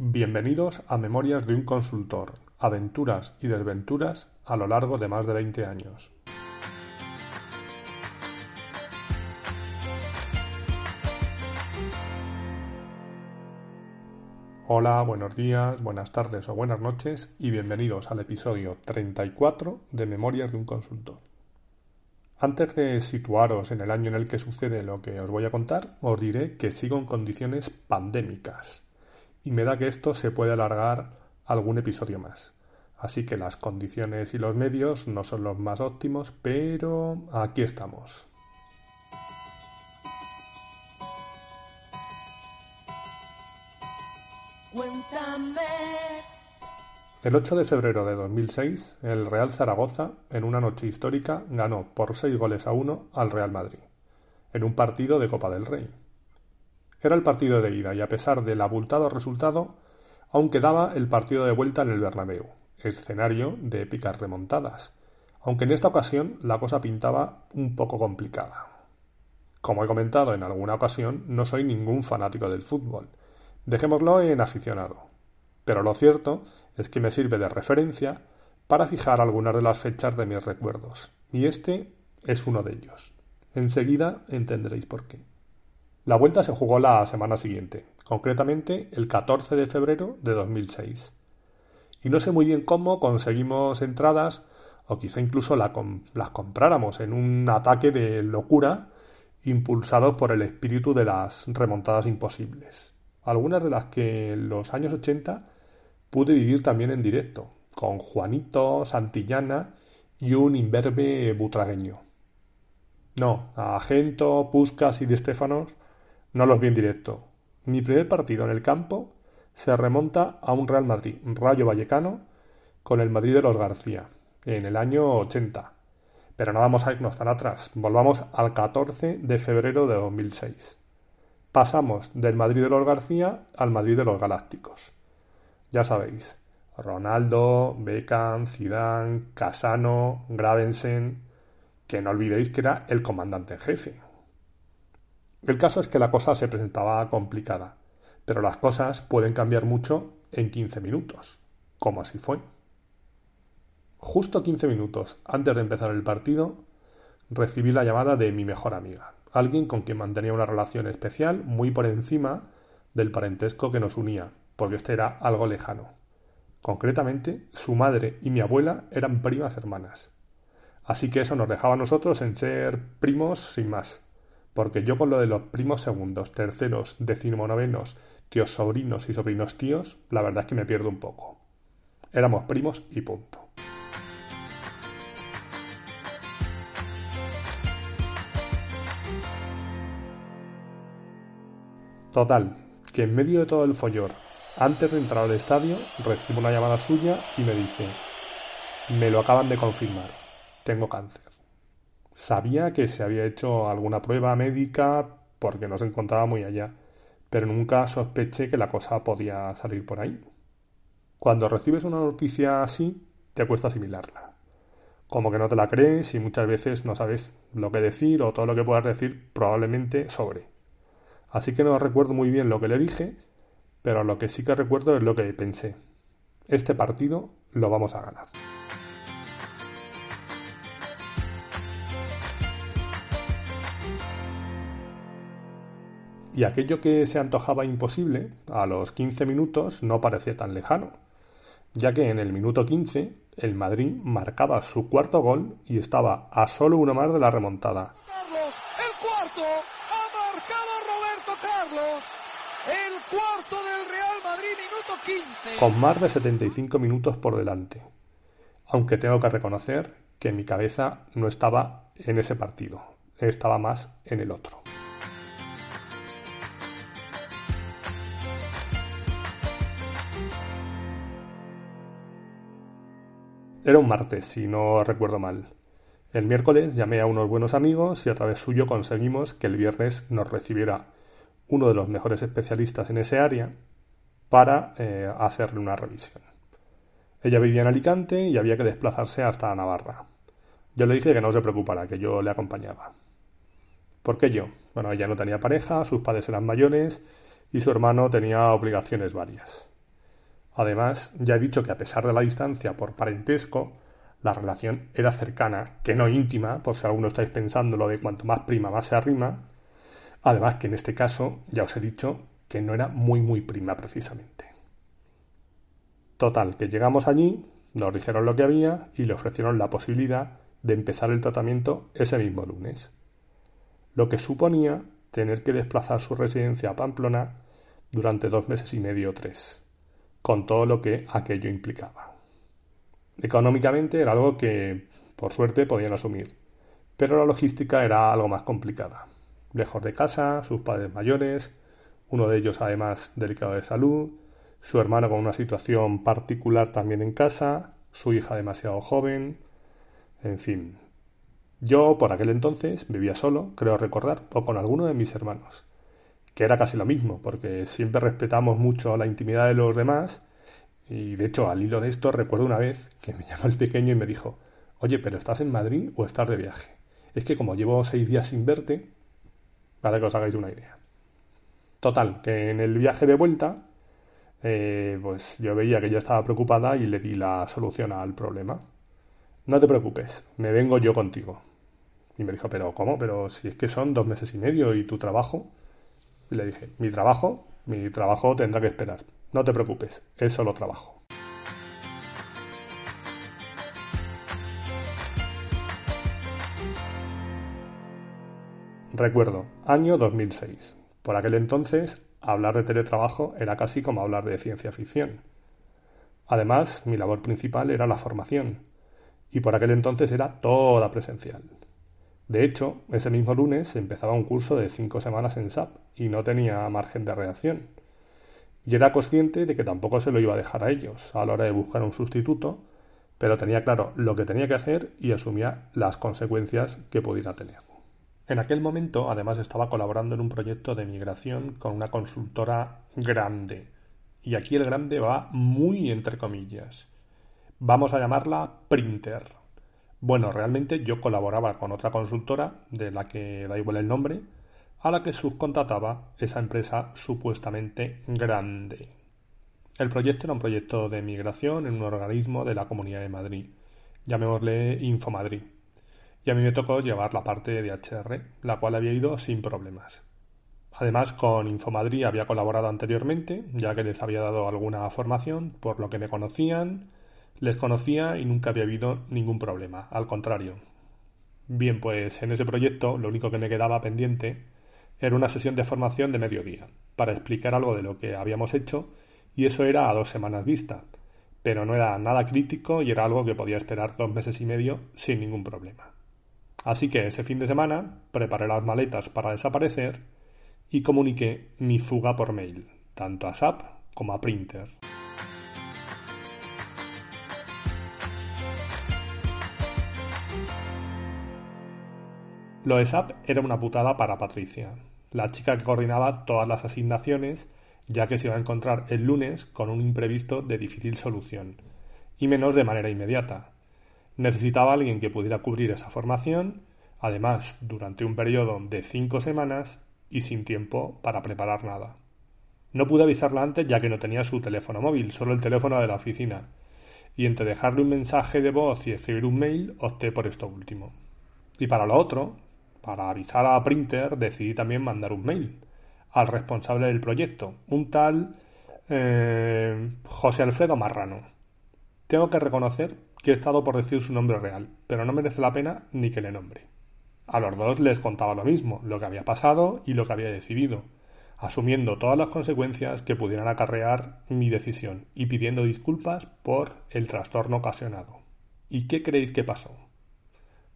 Bienvenidos a Memorias de un consultor, aventuras y desventuras a lo largo de más de 20 años. Hola, buenos días, buenas tardes o buenas noches y bienvenidos al episodio 34 de Memorias de un consultor. Antes de situaros en el año en el que sucede lo que os voy a contar, os diré que sigo en condiciones pandémicas y me da que esto se puede alargar algún episodio más. Así que las condiciones y los medios no son los más óptimos, pero aquí estamos. El 8 de febrero de 2006, el Real Zaragoza, en una noche histórica, ganó por 6 goles a 1 al Real Madrid, en un partido de Copa del Rey. Era el partido de ida y a pesar del abultado resultado, aún quedaba el partido de vuelta en el Bernabéu, escenario de épicas remontadas, aunque en esta ocasión la cosa pintaba un poco complicada. Como he comentado en alguna ocasión, no soy ningún fanático del fútbol, dejémoslo en aficionado, pero lo cierto es que me sirve de referencia para fijar algunas de las fechas de mis recuerdos, y este es uno de ellos. Enseguida entenderéis por qué. La vuelta se jugó la semana siguiente, concretamente el 14 de febrero de 2006. Y no sé muy bien cómo conseguimos entradas, o quizá incluso las compráramos en un ataque de locura impulsado por el espíritu de las remontadas imposibles. Algunas de las que en los años 80 pude vivir también en directo, con Juanito, Santillana y un imberbe butragueño. No, a Gento, Puscas y de Estefanos no los vi en directo. Mi primer partido en el campo se remonta a un Real Madrid, Rayo Vallecano, con el Madrid de los García, en el año 80. Pero no vamos a irnos tan atrás, volvamos al 14 de febrero de 2006. Pasamos del Madrid de los García al Madrid de los Galácticos. Ya sabéis, Ronaldo, Beckham, Zidane, Casano, Gravensen, que no olvidéis que era el comandante en jefe, el caso es que la cosa se presentaba complicada, pero las cosas pueden cambiar mucho en 15 minutos, como así fue. Justo 15 minutos antes de empezar el partido, recibí la llamada de mi mejor amiga, alguien con quien mantenía una relación especial muy por encima del parentesco que nos unía, porque este era algo lejano. Concretamente, su madre y mi abuela eran primas hermanas. Así que eso nos dejaba a nosotros en ser primos sin más porque yo con lo de los primos segundos, terceros, decimonovenos, tíos sobrinos y sobrinos tíos, la verdad es que me pierdo un poco. Éramos primos y punto. Total, que en medio de todo el follor, antes de entrar al estadio, recibo una llamada suya y me dice, me lo acaban de confirmar, tengo cáncer. Sabía que se había hecho alguna prueba médica porque no se encontraba muy allá, pero nunca sospeché que la cosa podía salir por ahí. Cuando recibes una noticia así, te cuesta asimilarla. Como que no te la crees y muchas veces no sabes lo que decir o todo lo que puedas decir probablemente sobre. Así que no recuerdo muy bien lo que le dije, pero lo que sí que recuerdo es lo que pensé. Este partido lo vamos a ganar. Y aquello que se antojaba imposible, a los 15 minutos no parecía tan lejano, ya que en el minuto 15 el Madrid marcaba su cuarto gol y estaba a solo uno más de la remontada. Carlos, el cuarto, ha marcado Roberto Carlos, el cuarto del Real Madrid, minuto 15. Con más de 75 minutos por delante. Aunque tengo que reconocer que mi cabeza no estaba en ese partido, estaba más en el otro. Era un martes, si no recuerdo mal. El miércoles llamé a unos buenos amigos y a través suyo conseguimos que el viernes nos recibiera uno de los mejores especialistas en ese área para eh, hacerle una revisión. Ella vivía en Alicante y había que desplazarse hasta Navarra. Yo le dije que no se preocupara, que yo le acompañaba. ¿Por qué yo? Bueno, ella no tenía pareja, sus padres eran mayores y su hermano tenía obligaciones varias. Además, ya he dicho que a pesar de la distancia por parentesco, la relación era cercana, que no íntima, por si alguno estáis pensando lo de cuanto más prima más se arrima. Además que en este caso, ya os he dicho, que no era muy muy prima precisamente. Total, que llegamos allí, nos dijeron lo que había y le ofrecieron la posibilidad de empezar el tratamiento ese mismo lunes, lo que suponía tener que desplazar su residencia a Pamplona durante dos meses y medio o tres, con todo lo que aquello implicaba. Económicamente era algo que, por suerte, podían asumir, pero la logística era algo más complicada. Lejos de casa, sus padres mayores, uno de ellos además delicado de salud, su hermano con una situación particular también en casa, su hija demasiado joven, en fin. Yo por aquel entonces vivía solo, creo recordar, o con alguno de mis hermanos, que era casi lo mismo, porque siempre respetamos mucho la intimidad de los demás, y de hecho al hilo de esto recuerdo una vez que me llamó el pequeño y me dijo, oye, pero ¿estás en Madrid o estás de viaje? Es que como llevo seis días sin verte, para que os hagáis una idea. Total, que en el viaje de vuelta, eh, pues yo veía que ella estaba preocupada y le di la solución al problema. No te preocupes, me vengo yo contigo. Y me dijo, pero ¿cómo? Pero si es que son dos meses y medio y tu trabajo. Y le dije, mi trabajo, mi trabajo tendrá que esperar. No te preocupes, es solo trabajo. Recuerdo, año 2006. Por aquel entonces, hablar de teletrabajo era casi como hablar de ciencia ficción. Además, mi labor principal era la formación, y por aquel entonces era toda presencial. De hecho, ese mismo lunes empezaba un curso de cinco semanas en SAP y no tenía margen de reacción. Y era consciente de que tampoco se lo iba a dejar a ellos a la hora de buscar un sustituto, pero tenía claro lo que tenía que hacer y asumía las consecuencias que pudiera tener. En aquel momento, además, estaba colaborando en un proyecto de migración con una consultora grande. Y aquí el grande va muy entre comillas. Vamos a llamarla Printer. Bueno, realmente yo colaboraba con otra consultora, de la que da igual el nombre, a la que subcontrataba esa empresa supuestamente grande. El proyecto era un proyecto de migración en un organismo de la Comunidad de Madrid, llamémosle Infomadrid y a mí me tocó llevar la parte de HR, la cual había ido sin problemas. Además, con Infomadrid había colaborado anteriormente, ya que les había dado alguna formación, por lo que me conocían, les conocía y nunca había habido ningún problema, al contrario. Bien, pues en ese proyecto lo único que me quedaba pendiente era una sesión de formación de mediodía, para explicar algo de lo que habíamos hecho, y eso era a dos semanas vista, pero no era nada crítico y era algo que podía esperar dos meses y medio sin ningún problema. Así que ese fin de semana preparé las maletas para desaparecer y comuniqué mi fuga por mail, tanto a SAP como a Printer. Lo de SAP era una putada para Patricia, la chica que coordinaba todas las asignaciones, ya que se iba a encontrar el lunes con un imprevisto de difícil solución, y menos de manera inmediata, Necesitaba alguien que pudiera cubrir esa formación, además durante un periodo de cinco semanas y sin tiempo para preparar nada. No pude avisarla antes ya que no tenía su teléfono móvil, solo el teléfono de la oficina, y entre dejarle un mensaje de voz y escribir un mail opté por esto último. Y para lo otro, para avisar a Printer, decidí también mandar un mail al responsable del proyecto, un tal eh, José Alfredo Marrano. Tengo que reconocer que he estado por decir su nombre real, pero no merece la pena ni que le nombre. A los dos les contaba lo mismo, lo que había pasado y lo que había decidido, asumiendo todas las consecuencias que pudieran acarrear mi decisión y pidiendo disculpas por el trastorno ocasionado. ¿Y qué creéis que pasó?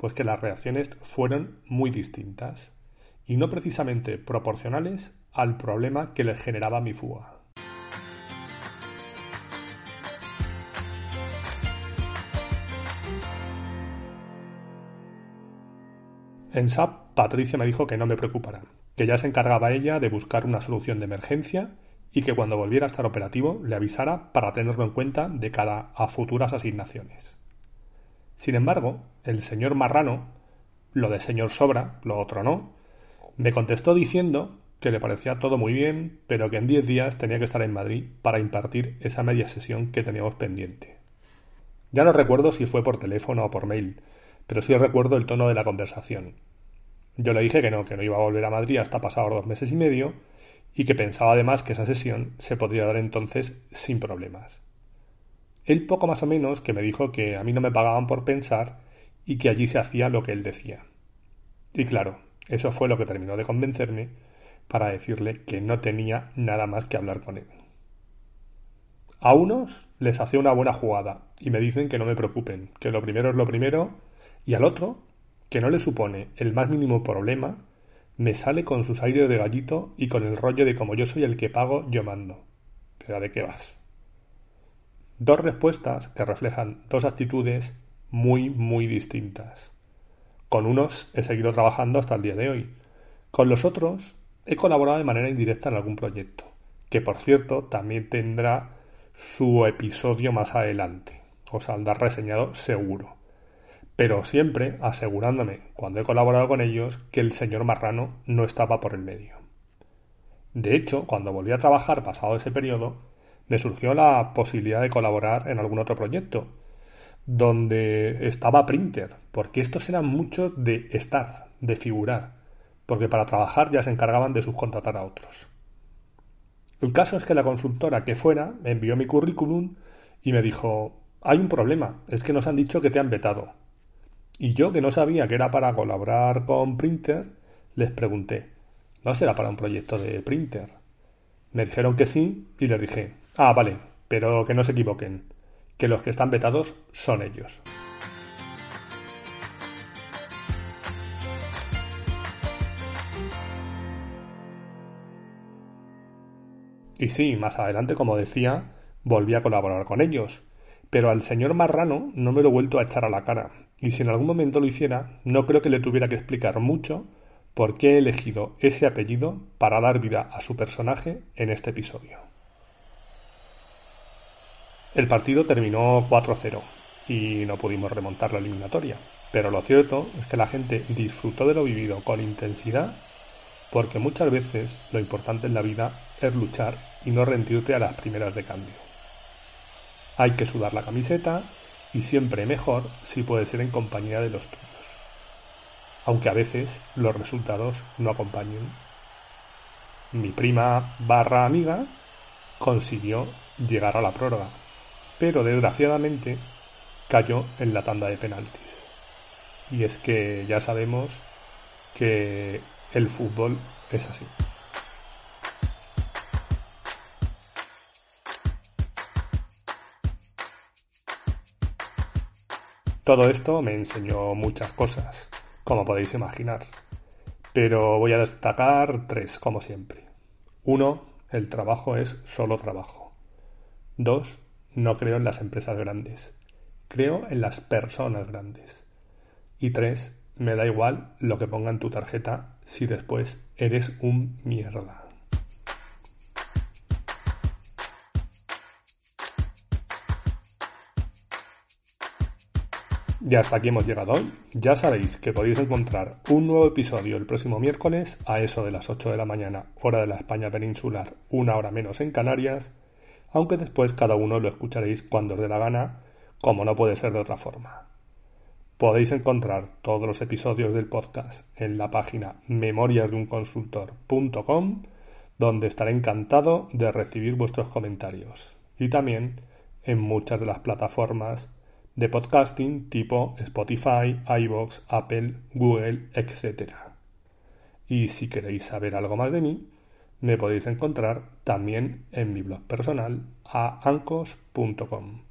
Pues que las reacciones fueron muy distintas y no precisamente proporcionales al problema que les generaba mi fuga. En SAP, Patricia me dijo que no me preocupara, que ya se encargaba ella de buscar una solución de emergencia y que cuando volviera a estar operativo le avisara para tenerlo en cuenta de cara a futuras asignaciones. Sin embargo, el señor Marrano, lo de señor Sobra, lo otro no, me contestó diciendo que le parecía todo muy bien, pero que en diez días tenía que estar en Madrid para impartir esa media sesión que teníamos pendiente. Ya no recuerdo si fue por teléfono o por mail, pero sí recuerdo el tono de la conversación. Yo le dije que no, que no iba a volver a Madrid hasta pasados dos meses y medio, y que pensaba además que esa sesión se podría dar entonces sin problemas. Él poco más o menos que me dijo que a mí no me pagaban por pensar y que allí se hacía lo que él decía. Y claro, eso fue lo que terminó de convencerme para decirle que no tenía nada más que hablar con él. A unos les hacía una buena jugada y me dicen que no me preocupen, que lo primero es lo primero, y al otro, que no le supone el más mínimo problema me sale con sus aires de gallito y con el rollo de como yo soy el que pago, yo mando. Pero ¿de qué vas? Dos respuestas que reflejan dos actitudes muy, muy distintas. Con unos he seguido trabajando hasta el día de hoy. Con los otros he colaborado de manera indirecta en algún proyecto, que por cierto también tendrá su episodio más adelante. Os saldrá reseñado seguro pero siempre asegurándome, cuando he colaborado con ellos, que el señor Marrano no estaba por el medio. De hecho, cuando volví a trabajar pasado ese periodo, me surgió la posibilidad de colaborar en algún otro proyecto, donde estaba Printer, porque estos eran muchos de estar, de figurar, porque para trabajar ya se encargaban de subcontratar a otros. El caso es que la consultora que fuera me envió mi currículum y me dijo, hay un problema, es que nos han dicho que te han vetado. Y yo, que no sabía que era para colaborar con Printer, les pregunté, ¿no será para un proyecto de Printer? Me dijeron que sí y les dije, ah, vale, pero que no se equivoquen, que los que están vetados son ellos. Y sí, más adelante, como decía, volví a colaborar con ellos, pero al señor Marrano no me lo he vuelto a echar a la cara, y si en algún momento lo hiciera, no creo que le tuviera que explicar mucho por qué he elegido ese apellido para dar vida a su personaje en este episodio. El partido terminó 4-0 y no pudimos remontar la eliminatoria, pero lo cierto es que la gente disfrutó de lo vivido con intensidad porque muchas veces lo importante en la vida es luchar y no rendirte a las primeras de cambio. Hay que sudar la camiseta y siempre mejor si puede ser en compañía de los tuyos, aunque a veces los resultados no acompañen. Mi prima barra amiga consiguió llegar a la prórroga, pero desgraciadamente cayó en la tanda de penaltis. Y es que ya sabemos que el fútbol es así. Todo esto me enseñó muchas cosas, como podéis imaginar, pero voy a destacar tres, como siempre. Uno, el trabajo es solo trabajo. Dos, no creo en las empresas grandes, creo en las personas grandes. Y tres, me da igual lo que ponga en tu tarjeta si después eres un mierda. Y hasta aquí hemos llegado hoy. Ya sabéis que podéis encontrar un nuevo episodio el próximo miércoles a eso de las 8 de la mañana, hora de la España peninsular, una hora menos en Canarias, aunque después cada uno lo escucharéis cuando os dé la gana, como no puede ser de otra forma. Podéis encontrar todos los episodios del podcast en la página memoriasdeunconsultor.com, donde estaré encantado de recibir vuestros comentarios, y también en muchas de las plataformas de podcasting tipo Spotify, iVoox, Apple, Google, etc. Y si queréis saber algo más de mí, me podéis encontrar también en mi blog personal a ancos.com.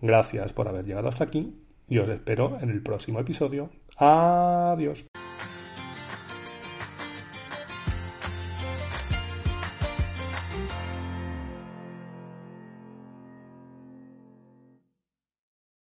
Gracias por haber llegado hasta aquí y os espero en el próximo episodio. Adiós.